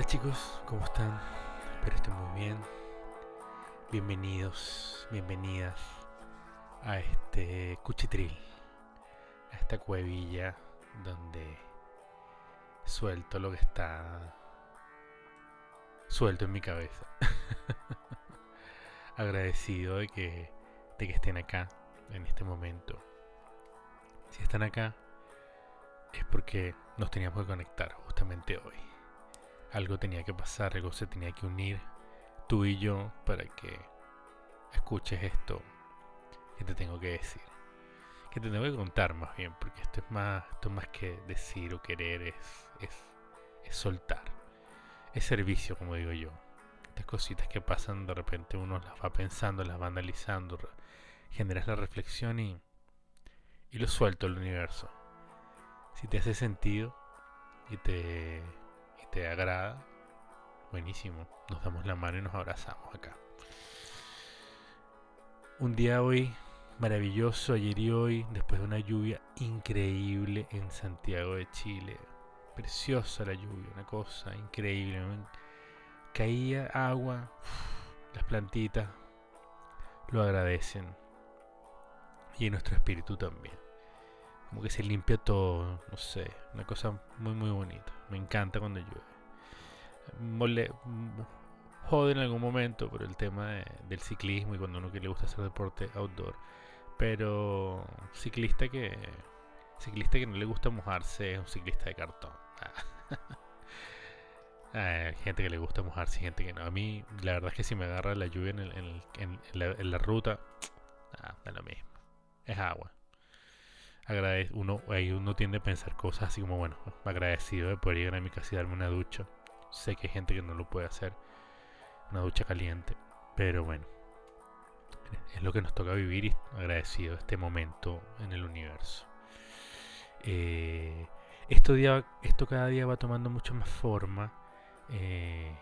Hola chicos, ¿cómo están? Espero estén muy bien. Bienvenidos, bienvenidas a este cuchitril, a esta cuevilla donde suelto lo que está suelto en mi cabeza. Agradecido de que, de que estén acá en este momento. Si están acá es porque nos teníamos que conectar justamente hoy. Algo tenía que pasar, algo se tenía que unir tú y yo para que escuches esto que te tengo que decir. Que te tengo que contar más bien, porque esto es más, esto más que decir o querer, es, es, es soltar. Es servicio, como digo yo. Estas cositas que pasan de repente uno las va pensando, las va analizando, generas la reflexión y, y lo suelto al universo. Si te hace sentido y te, te agrada, buenísimo. Nos damos la mano y nos abrazamos acá. Un día hoy maravilloso, ayer y hoy, después de una lluvia increíble en Santiago de Chile. Preciosa la lluvia, una cosa increíble. Caía agua, las plantitas lo agradecen. Y nuestro espíritu también. Como que se limpia todo, no sé, una cosa muy muy bonita. Me encanta cuando llueve. Mole, jode en algún momento por el tema del ciclismo y cuando uno que le gusta hacer deporte outdoor. Pero ciclista que ciclista que no le gusta mojarse es un ciclista de cartón. Hay gente que le gusta mojarse y gente que no. A mí, la verdad es que si me agarra la lluvia en, la, ruta, ah, mismo. Es agua. Uno, ahí uno tiende a pensar cosas así como, bueno, agradecido de poder ir a mi casa y darme una ducha. Sé que hay gente que no lo puede hacer, una ducha caliente, pero bueno, es lo que nos toca vivir y agradecido este momento en el universo. Eh, esto, día, esto cada día va tomando mucho más forma. Eh,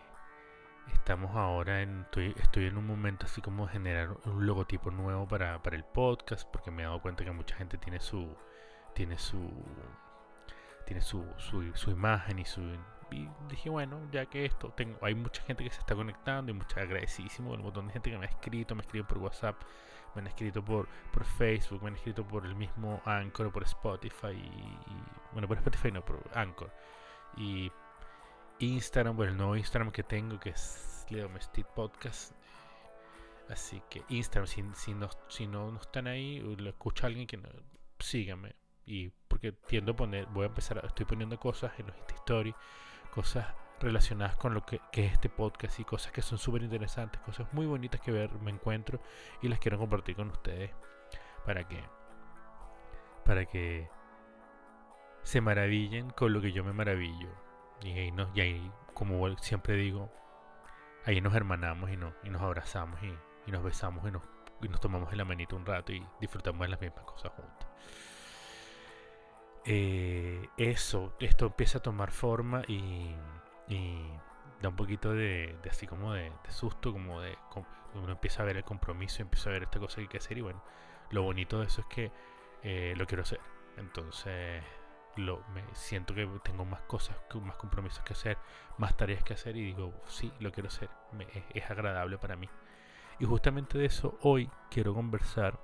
estamos ahora en. Estoy, estoy, en un momento así como de generar un logotipo nuevo para, para, el podcast. Porque me he dado cuenta que mucha gente tiene su. Tiene su. Tiene su, su, imagen y su y dije, bueno, ya que esto, tengo, hay mucha gente que se está conectando y mucha agradecidísimo un montón de gente que me ha escrito, me ha escrito por WhatsApp, me han escrito por, por Facebook, me han escrito por el mismo Anchor, por Spotify, bueno, por Spotify no, por Anchor. Y Instagram, por el nuevo Instagram que tengo, que es Leo Podcast. Así que Instagram, si, no, si no, están ahí, lo escucha alguien que no, síganme. Y porque tiendo a poner, voy a empezar, estoy poniendo cosas en los Stories cosas relacionadas con lo que, es este podcast y cosas que son súper interesantes, cosas muy bonitas que ver, me encuentro y las quiero compartir con ustedes para que para que se maravillen con lo que yo me maravillo y ahí, nos, y ahí como siempre digo ahí nos hermanamos y, no, y nos abrazamos y, y nos besamos y nos, y nos tomamos el la manito un rato y disfrutamos de las mismas cosas juntos eh, eso, esto empieza a tomar forma y, da un poquito de, así como de, susto, como de uno empieza a ver el compromiso, empieza a ver esta cosa que hay que hacer y bueno, lo bonito de eso es que eh, lo quiero hacer. Entonces, lo, me siento que tengo más cosas, más compromisos que hacer, más tareas que hacer y digo, sí, lo quiero hacer, es agradable para mí. Y justamente de eso hoy quiero conversar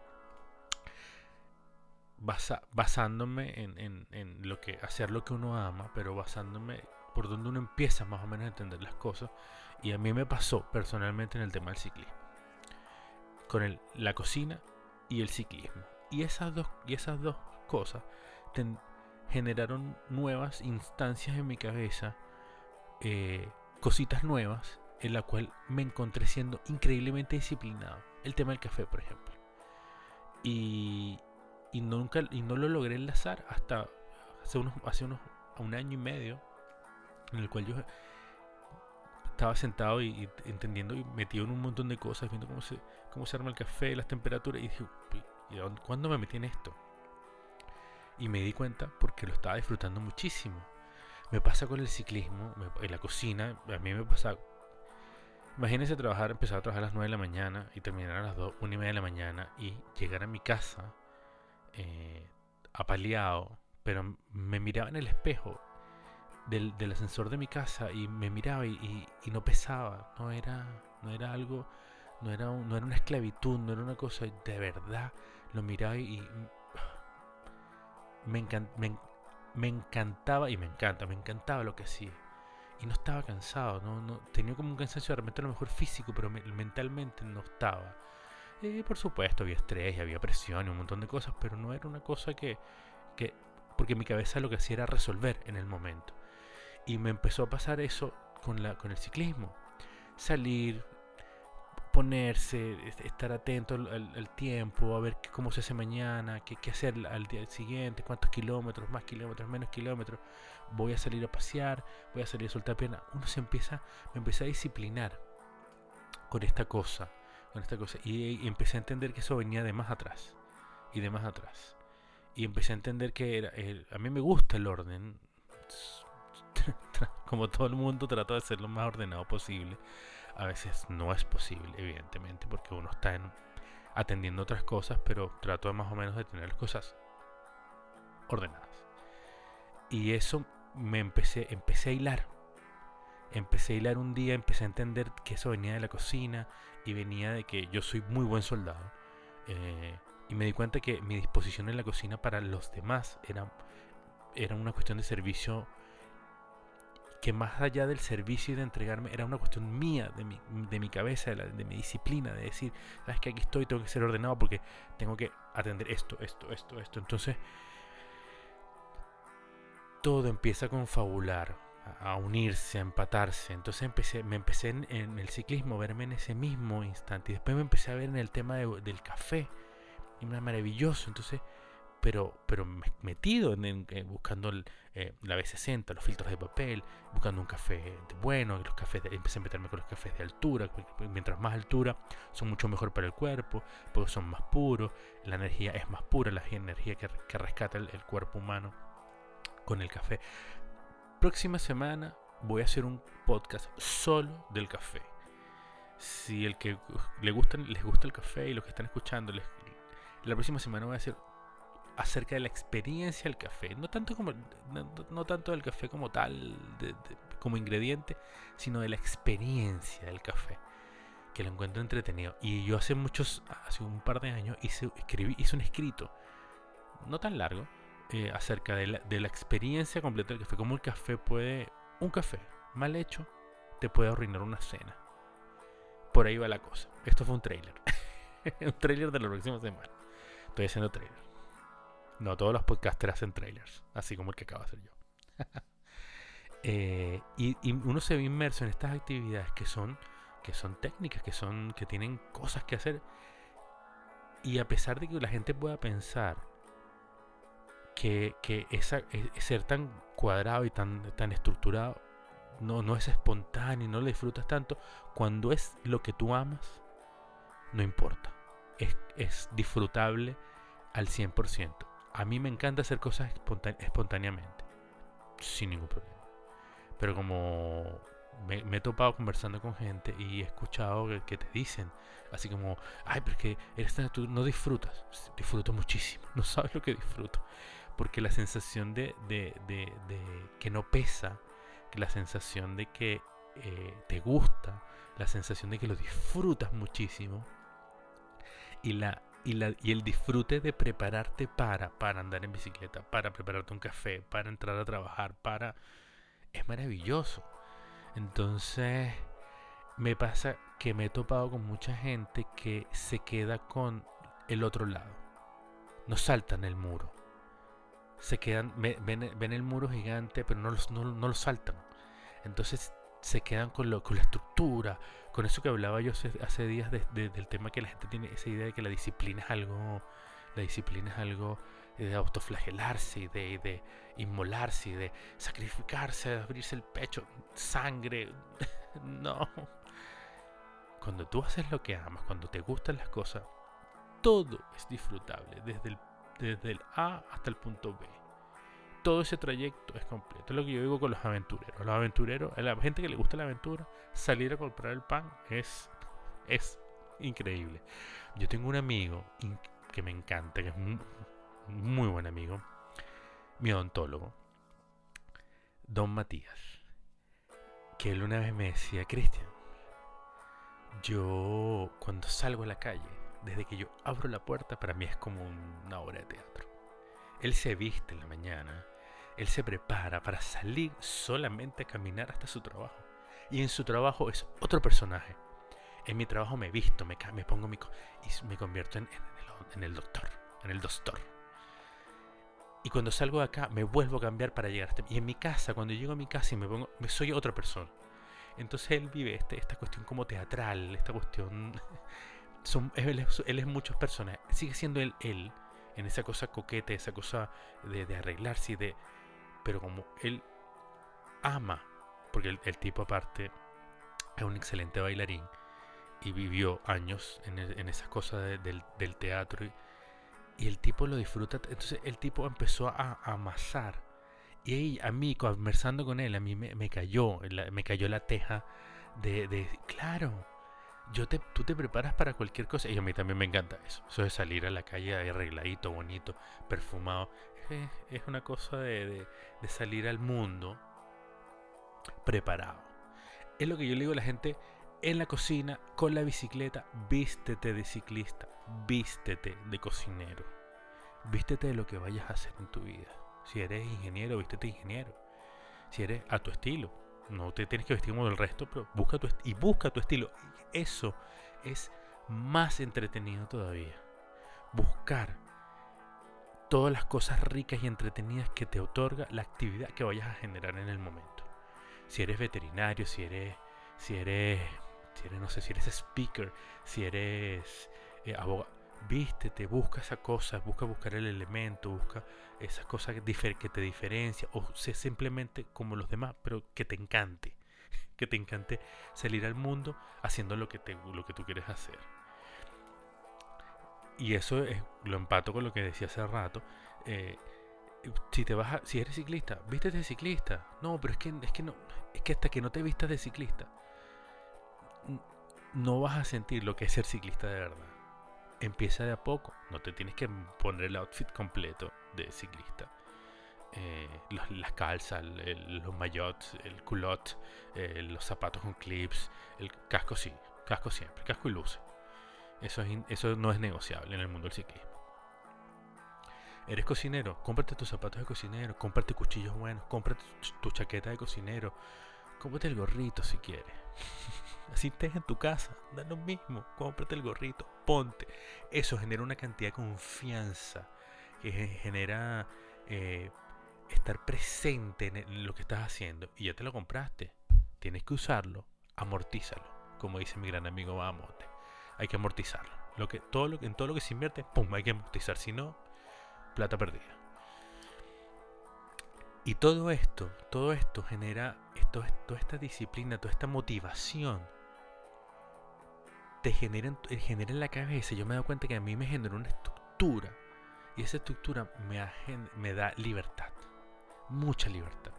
basándome en, lo que hacer lo que uno ama, pero basándome por donde uno empieza más o menos a entender las cosas. Y a mí me pasó personalmente en el tema del ciclismo, con la cocina y el ciclismo. Y esas dos, y esas dos cosas generaron nuevas instancias en mi cabeza, eh, cositas nuevas, en la cual me encontré siendo increíblemente disciplinado. El tema del café, por ejemplo. Y, y nunca y no lo logré enlazar hasta hace unos hace unos un año y medio en el cual yo estaba sentado y, entendiendo y metido en un montón de cosas viendo cómo se cómo se arma el café las temperaturas y dije ¿y ¿cuándo me metí en esto? Y me di cuenta porque lo estaba disfrutando muchísimo me pasa con el ciclismo en la cocina a mí me pasa imagínense trabajar empezar a trabajar a las 9 de la mañana y terminar a las 2 1 y media de la mañana y llegar a mi casa eh, apaleado, pero me miraba en el espejo del, del, ascensor de mi casa y me miraba y, y, no pesaba, no era, no era algo, no era, no era una esclavitud, no era una cosa de verdad. Lo miraba y, me, me, me, encantaba y me encanta, me encantaba lo que hacía. Y no estaba cansado, no, no tenía como un cansancio de repente a lo mejor físico, pero mentalmente no estaba. Por supuesto había estrés y había presión y un montón de cosas, pero no era una cosa que, que porque mi cabeza lo que hacía era resolver en el momento. Y me empezó a pasar eso con, la, con el ciclismo. Salir, ponerse, estar atento al, tiempo, a ver cómo se hace mañana, qué, hacer al día siguiente, cuántos kilómetros, más kilómetros, menos kilómetros. Voy a salir a pasear, voy a salir a soltar pena. Uno se empieza, me empecé a disciplinar con esta cosa, con esta cosa. Y, y empecé a entender que eso venía de más atrás y de más atrás y empecé a entender que a mí me gusta el orden. Como todo el mundo trato de ser lo más ordenado posible. A veces no es posible, evidentemente, porque uno está en, atendiendo otras cosas, pero trato de más o menos de tener las cosas ordenadas. Y eso me empecé, empecé a hilar. Empecé a hilar un día, empecé a entender que eso venía de la cocina y venía de que yo soy muy buen soldado. Eh, y me di cuenta que mi disposición en la cocina para los demás era, era una cuestión de servicio que más allá del servicio y de entregarme, era una cuestión mía, de mi, de mi cabeza, de, mi disciplina, de decir, sabes que aquí estoy, tengo que ser ordenado porque tengo que atender esto, esto, esto, esto. Entonces, todo empieza a confabular, a, unirse, a empatarse. Entonces me empecé en, el ciclismo, verme en ese mismo instante. Y después me empecé a ver en el tema del café y era maravilloso. Entonces, pero, pero metido en, buscando eh, la B60, los filtros de papel, buscando un café bueno, los cafés empecé a meterme con los cafés de altura, mientras más altura son mucho mejor para el cuerpo, porque son más puros, la energía es más pura, la energía que, rescata el, cuerpo humano con el café. Próxima semana voy a hacer un podcast solo del café. Si el que le gusta, les gusta el café y los que están escuchando la próxima semana voy a hacer acerca de la experiencia del café. No tanto como no, tanto del café como tal, como ingrediente, sino de la experiencia del café. Que lo encuentro entretenido. Y yo hace muchos, hace un par de años, hice, escribí, hice un escrito, no tan largo, eh, acerca de la, de la experiencia completa del café. Cómo el café puede, un café mal hecho, te puede arruinar una cena. Por ahí va la cosa. Esto fue un trailer. un trailer de la próxima semana. Estoy haciendo trailers. No todos los podcasters hacen trailers, así como el que acabo de hacer yo. Eh, y, uno se ve inmerso en estas actividades que son, que son técnicas, que son, que tienen cosas que hacer. Y a pesar de que la gente pueda pensar que, que esa, e, ser tan cuadrado y tan, tan estructurado no, no es espontáneo, no lo disfrutas tanto, cuando es lo que tú amas, no importa es, disfrutable al 100%. A mí me encanta hacer cosas espontáneamente, sin ningún problema. Pero como me, he topado conversando con gente y he escuchado que, te dicen, así como, ay, pero que eres tú no disfrutas. Disfruto muchísimo, no sabes lo que disfruto. Porque la sensación de, que no pesa, la sensación de que eh, te gusta, la sensación de que lo disfrutas muchísimo, y, la, y, la, y el disfrute de prepararte para, para andar en bicicleta, para prepararte un café, para entrar a trabajar, para... Es maravilloso. Entonces, me pasa que me he topado con mucha gente que se queda con el otro lado. No saltan el muro. Se quedan, ven, ven el muro gigante, pero no, no, no lo saltan. Entonces se quedan con, lo, con la estructura, con eso que hablaba yo hace, días del tema que la gente tiene esa idea de que la disciplina es algo, la disciplina es algo de autoflagelarse, de, de inmolarse, de sacrificarse, de abrirse el pecho, sangre. no. Cuando tú haces lo que amas, cuando te gustan las cosas, todo es disfrutable, desde el, desde el A hasta el punto B todo ese trayecto es completo. Es lo que yo digo con los aventureros. Los aventureros, a la gente que le gusta la aventura, salir a comprar el pan es, es increíble. Yo tengo un amigo que me encanta, que es un muy buen amigo, mi odontólogo. Don Matías, que él una vez me decía, Cristian, yo cuando salgo a la calle, desde que yo abro la puerta, para mí es como una obra de teatro. Él se viste en la mañana, él se prepara para salir solamente a caminar hasta su trabajo. Y en su trabajo es otro personaje. En mi trabajo me visto, me, me pongo mi... y me convierto en, el, doctor, en el doctor. Y cuando salgo de acá me vuelvo a cambiar para llegar hasta... Y en mi casa, cuando llego a mi casa y me pongo... Soy otra persona. Entonces él vive este, esta cuestión como teatral, esta cuestión... Son, él, es, él es muchas personas. Sigue siendo él, él, en esa cosa coquete, esa cosa de, de arreglarse y de pero como él ama, porque el, tipo aparte es un excelente bailarín y vivió años en, en esa cosa del, teatro y, el tipo lo disfruta, entonces el tipo empezó a, amasar y a mí, conversando con él, a mí me, cayó, me cayó la teja de, de claro, yo te, tú te preparas para cualquier cosa. Y a mí también me encanta eso. Eso de salir a la calle arregladito, bonito, perfumado es, una cosa de, salir al mundo preparado. Es lo que yo le digo a la gente en la cocina, con la bicicleta, vístete de ciclista, vístete de cocinero, vístete de lo que vayas a hacer en tu vida. Si eres ingeniero, vístete ingeniero. Si eres a tu estilo, no te tienes que vestir como el resto, pero busca tu y busca tu estilo. Eso es más entretenido todavía. Buscar todas las cosas ricas y entretenidas que te otorga la actividad que vayas a generar en el momento. Si eres veterinario, si eres, si eres, si eres, no sé, si eres speaker, si eres eh, abogado, vístete, busca esa cosa, busca buscar el elemento, busca esas cosas que, te diferencia, o sé simplemente como los demás, pero que te encante, que te encante salir al mundo haciendo lo que, te, lo que tú quieres hacer. Y eso es, lo empato con lo que decía hace rato. Eh, si te vas si eres ciclista, vístete de ciclista. No, pero es que, es que no, es que hasta que no te vistas de ciclista, no vas a sentir lo que es ser ciclista de verdad. Empieza de a poco, no te tienes que poner el outfit completo de ciclista. Eh, las calzas, los maillots, el culot, eh, los zapatos con clips, el casco sí, casco siempre, casco y luces. Eso, eso no es negociable en el mundo del ciclismo. Eres cocinero, cómprate tus zapatos de cocinero, cómprate cuchillos buenos, cómprate tu, chaqueta de cocinero, cómprate el gorrito si quieres. Así estés en tu casa, da lo mismo, cómprate el gorrito, ponte. Eso genera una cantidad de confianza que genera eh, estar presente en lo que estás haciendo y ya te lo compraste. Tienes que usarlo, amortízalo, como dice mi gran amigo Bahamonte hay que amortizarlo. Lo que, todo lo, en todo lo que se invierte, ¡pum! hay que amortizar. Si no, plata perdida. Y todo esto, todo esto genera, esto, toda esta disciplina, toda esta motivación, te genera, genera en la cabeza. Yo me he dado cuenta que a mí me genera una estructura. Y esa estructura me, me da libertad. Mucha libertad.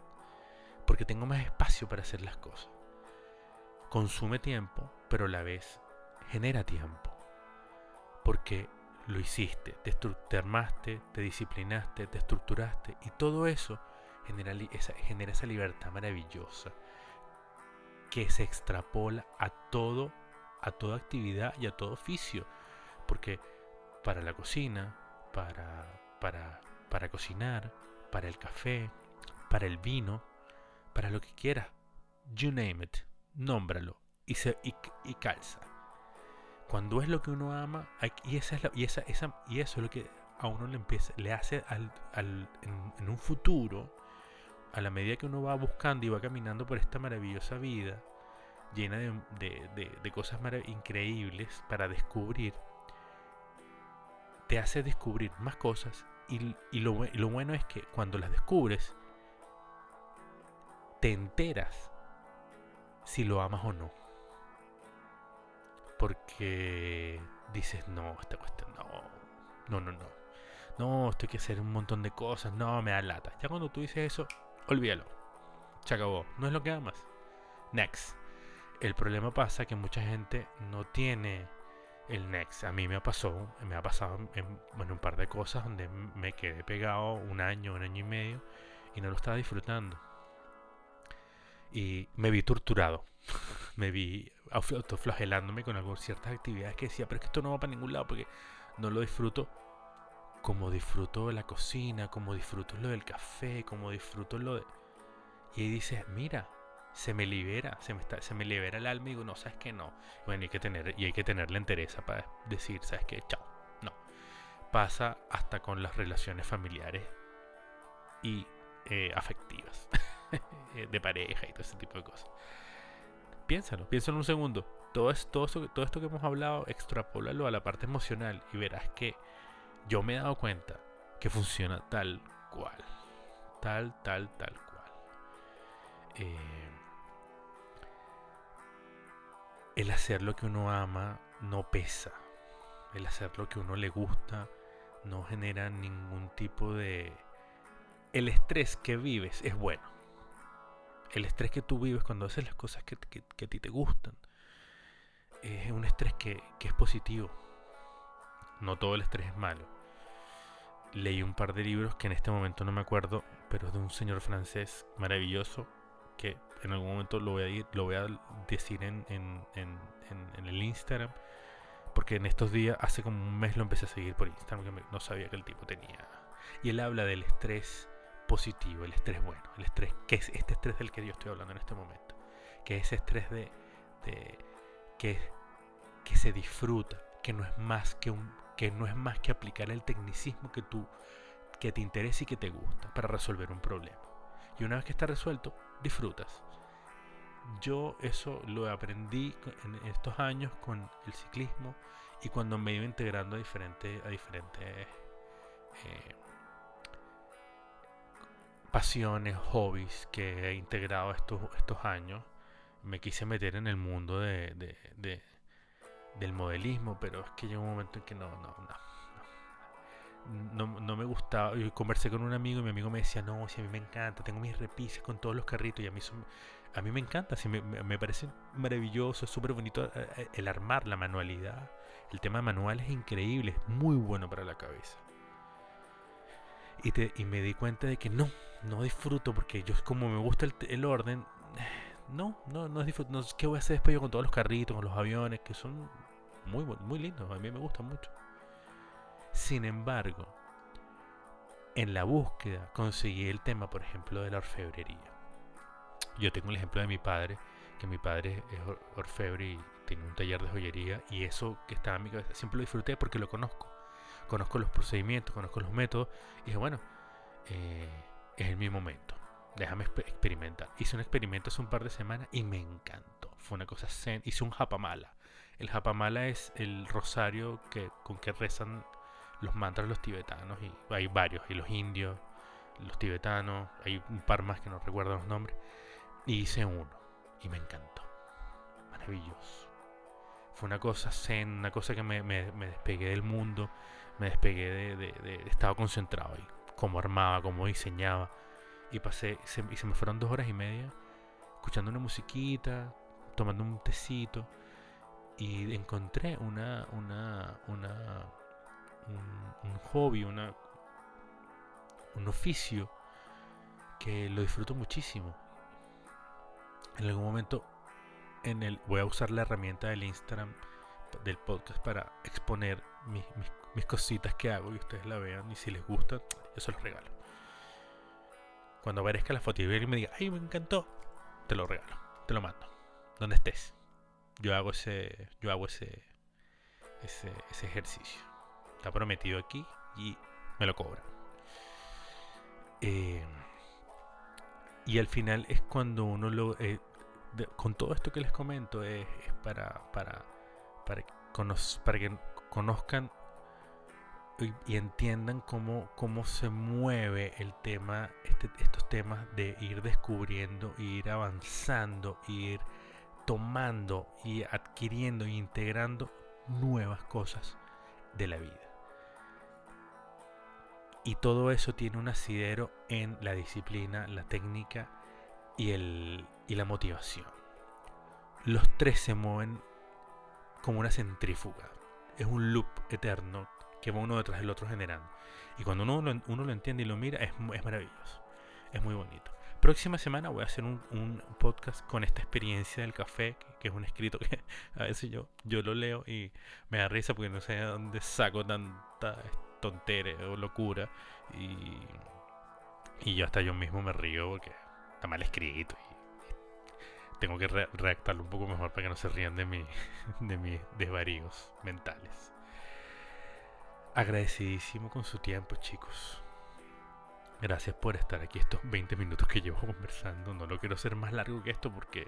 Porque tengo más espacio para hacer las cosas. Consume tiempo, pero a la vez genera tiempo. Porque lo hiciste, te, armaste, te disciplinaste, te estructuraste y todo eso genera esa, genera esa libertad maravillosa que se extrapola a todo, a toda actividad y a todo oficio. Porque para la cocina, para, para, para cocinar, para el café, para el vino, para lo que quieras, you name it, nómbralo y, se, y calza. Cuando es lo que uno ama, y, esa es y, esa, esa, y eso es lo que a uno le, empieza, le hace al, al, en, un futuro, a la medida que uno va buscando y va caminando por esta maravillosa vida, llena de, de, de, cosas increíbles para descubrir, te hace descubrir más cosas y, y lo, lo bueno es que cuando las descubres, te enteras si lo amas o no. Porque dices, no, esta cuestión, no, no, no, no. No, esto hay que hacer un montón de cosas, no, me da lata. Ya cuando tú dices eso, olvídalo. Se acabó. No es lo que amas. Next. El problema pasa que mucha gente no tiene el next. A mí me ha pasado, me ha pasado en, un par de cosas donde me quedé pegado un año, un año y medio y no lo estaba disfrutando. Y me vi torturado. me vi autoflagelándome con algo, ciertas actividades que decía, pero es que esto no va para ningún lado porque no lo disfruto como disfruto la cocina, como disfruto lo del café, como disfruto lo de... Y ahí dices, mira, se me libera, se me, está, se me libera el alma y digo, no, sabes que no. Bueno, hay que tener, y hay que tener la entereza para decir, sabes que, chao, no. Pasa hasta con las relaciones familiares y eh, afectivas, de pareja y todo ese tipo de cosas. Piénsalo, piénsalo un segundo. Todo, es, todo, esto, todo esto que hemos hablado, extrapólalo a la parte emocional y verás que yo me he dado cuenta que funciona tal cual. Tal, tal, tal cual. Eh, el hacer lo que uno ama no pesa. El hacer lo que uno le gusta no genera ningún tipo de... El estrés que vives es bueno. El estrés que tú vives cuando haces las cosas que, a ti te gustan es un estrés que, que es positivo. No todo el estrés es malo. Leí un par de libros que en este momento no me acuerdo, pero es de un señor francés maravilloso que en algún momento lo voy a, ir, lo voy a decir en, en, en, el Instagram. Porque en estos días, hace como un mes lo empecé a seguir por Instagram, que no sabía que el tipo tenía. Y él habla del estrés positivo, el estrés bueno, el estrés, que es este estrés del que yo estoy hablando en este momento. Que es ese estrés de, de que, que se disfruta, que no es más que un que no es más que aplicar el tecnicismo que tú que te interesa y que te gusta para resolver un problema. Y una vez que está resuelto, disfrutas. Yo eso lo aprendí en estos años con el ciclismo y cuando me iba integrando a diferentes, a diferentes eh, pasiones, hobbies que he integrado estos, estos años, me quise meter en el mundo de, del modelismo, pero es que llegó un momento en que no, no, no no, me gustaba. Yo conversé con un amigo y mi amigo me decía, no, si a mí me encanta, tengo mis repises con todos los carritos y a mí, a mí me encanta, si me, parece maravilloso, es súper bonito eh, eh, el armar, la manualidad. El tema manual es increíble, es muy bueno para la cabeza. Y, te, y me di cuenta de que no, no disfruto porque yo como me gusta el, el orden, no, no, no disfruto. No, ¿Qué voy a hacer después yo con todos los carritos, con los aviones, que son muy, muy lindos, a mí me gustan mucho. Sin embargo, en la búsqueda conseguí el tema, por ejemplo, de la orfebrería. Yo tengo el ejemplo de mi padre, que mi padre es orfebre y tiene un taller de joyería y eso que estaba en mi cabeza siempre lo disfruté porque lo conozco. Conozco los procedimientos, conozco los métodos y dije, bueno, eh, es mi momento. Déjame experimentar. Hice un experimento hace un par de semanas y me encantó. Fue una cosa zen. Hice un japamala. El japamala es el rosario que, con que rezan los mantras los tibetanos, y hay varios, y los indios, los tibetanos, hay un par más que no recuerdo los nombres, y hice uno, y me encantó, maravilloso. Fue una cosa zen, una cosa que me, despegué del mundo, me despegué de, estaba concentrado ahí, cómo armaba, cómo diseñaba, y pasé, y se me fueron dos horas y media escuchando una musiquita, tomando un tecito, y encontré una, una, una un, hobby, una, un oficio que lo disfruto muchísimo. En algún momento en el, voy a usar la herramienta del Instagram del podcast para exponer mis, mis, cositas que hago y ustedes la vean y si les gusta, yo se los regalo. Cuando aparezca la foto y me diga, ay, me encantó, te lo regalo, te lo mando, donde estés. Yo hago ese, yo hago ese, ese, ese ejercicio. Está prometido aquí y me lo cobra. Eh, y al final es cuando uno lo... Eh, con todo esto que les comento es, para, para, para, para que conozcan y, entiendan cómo, cómo se mueve el tema, este, estos temas de ir descubriendo, ir avanzando, ir tomando y adquiriendo e integrando nuevas cosas de la vida. Y todo eso tiene un asidero en la disciplina, la técnica y, el, y la motivación. Los tres se mueven como una centrífuga. Es un loop eterno que va uno detrás del otro generando. Y cuando uno lo, uno lo entiende y lo mira, es, es maravilloso. Es muy bonito. Próxima semana voy a hacer un, un podcast con esta experiencia del café, que, es un escrito que a veces yo, yo lo leo y me da risa porque no sé de dónde saco tanta tontería o locura. Y, y yo hasta yo mismo me río porque está mal escrito. Y tengo que redactarlo un poco mejor para que no se rían de, mi, de mis desvaríos mentales. Agradecidísimo con su tiempo, chicos. Gracias por estar aquí estos 20 minutos que llevo conversando. No lo quiero hacer más largo que esto porque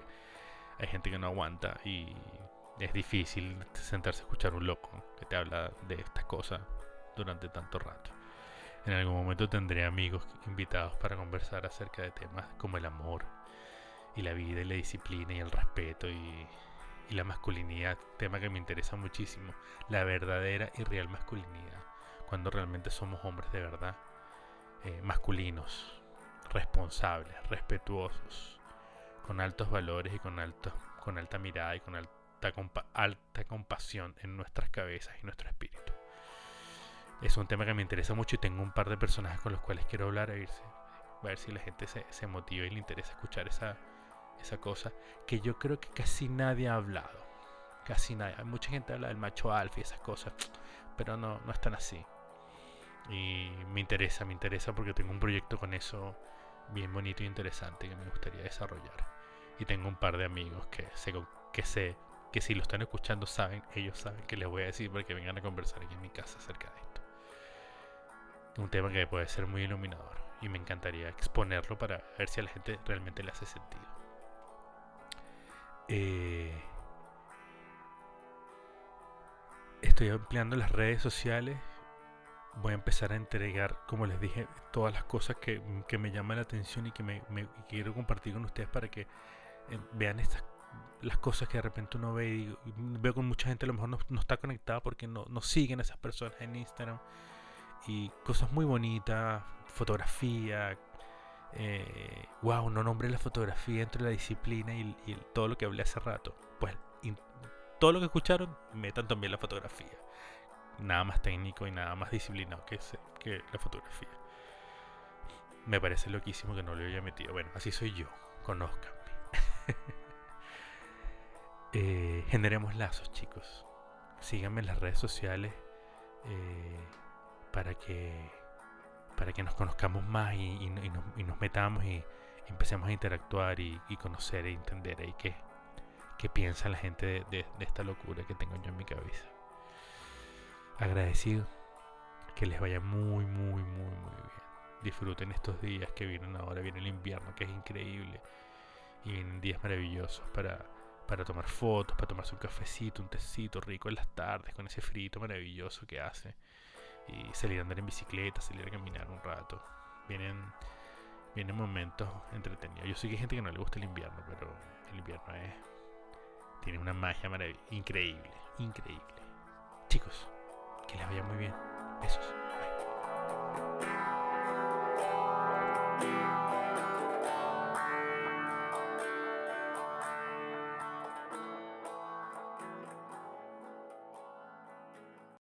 hay gente que no aguanta y es difícil sentarse a escuchar un loco que te habla de estas cosas durante tanto rato. En algún momento tendré amigos invitados para conversar acerca de temas como el amor y la vida y la disciplina y el respeto y, y la masculinidad, tema que me interesa muchísimo, la verdadera y real masculinidad, cuando realmente somos hombres de verdad, eh, masculinos, responsables, respetuosos, con altos valores y con, alto, con alta mirada y con alta, alta compasión en nuestras cabezas y nuestro espíritu. Es un tema que me interesa mucho y tengo un par de personajes con los cuales quiero hablar a, irse, a ver si la gente se, se motiva y le interesa escuchar esa, esa cosa que yo creo que casi nadie ha hablado. Casi nadie. Mucha gente habla del macho alfa y esas cosas, pero no, no es tan así. Y me interesa, me interesa porque tengo un proyecto con eso bien bonito e interesante que me gustaría desarrollar. Y tengo un par de amigos que sé que sé que si lo están escuchando saben, ellos saben que les voy a decir para que vengan a conversar aquí en mi casa acerca de esto. Un tema que puede ser muy iluminador y me encantaría exponerlo para ver si a la gente realmente le hace sentido. Eh, estoy empleando las redes sociales. Voy a empezar a entregar, como les dije, todas las cosas que, me llaman la atención y que me, quiero compartir con ustedes para que eh, vean estas las cosas que de repente uno ve y, veo con mucha gente a lo mejor no, está conectada porque no, no, siguen a esas personas en Instagram y cosas muy bonitas, fotografía, eh, wow, no nombré la fotografía entre la disciplina y, todo lo que hablé hace rato. Pues todo lo que escucharon, metan también la fotografía. Nada más técnico y nada más disciplinado que, que la fotografía. Me parece loquísimo que no lo haya metido. Bueno, así soy yo. Conozcanme. eh, generemos lazos, chicos. Síganme en las redes sociales eh, para que para que nos conozcamos más y, nos, metamos y, empecemos a interactuar y, conocer e entender ahí qué, qué piensa la gente de, esta locura que tengo yo en mi cabeza. Agradecido. Que les vaya muy, muy, muy, muy bien. Disfruten estos días que vienen ahora. Viene el invierno, que es increíble. Y vienen días maravillosos para, para tomar fotos, para tomarse un cafecito, un tecito rico en las tardes, con ese frito maravilloso que hace y salir a andar en bicicleta, salir a caminar un rato. Vienen, vienen momentos entretenidos. Yo sé que hay gente que no le gusta el invierno, pero el invierno tiene una magia increíble, increíble. Chicos, que les vaya muy bien. Besos.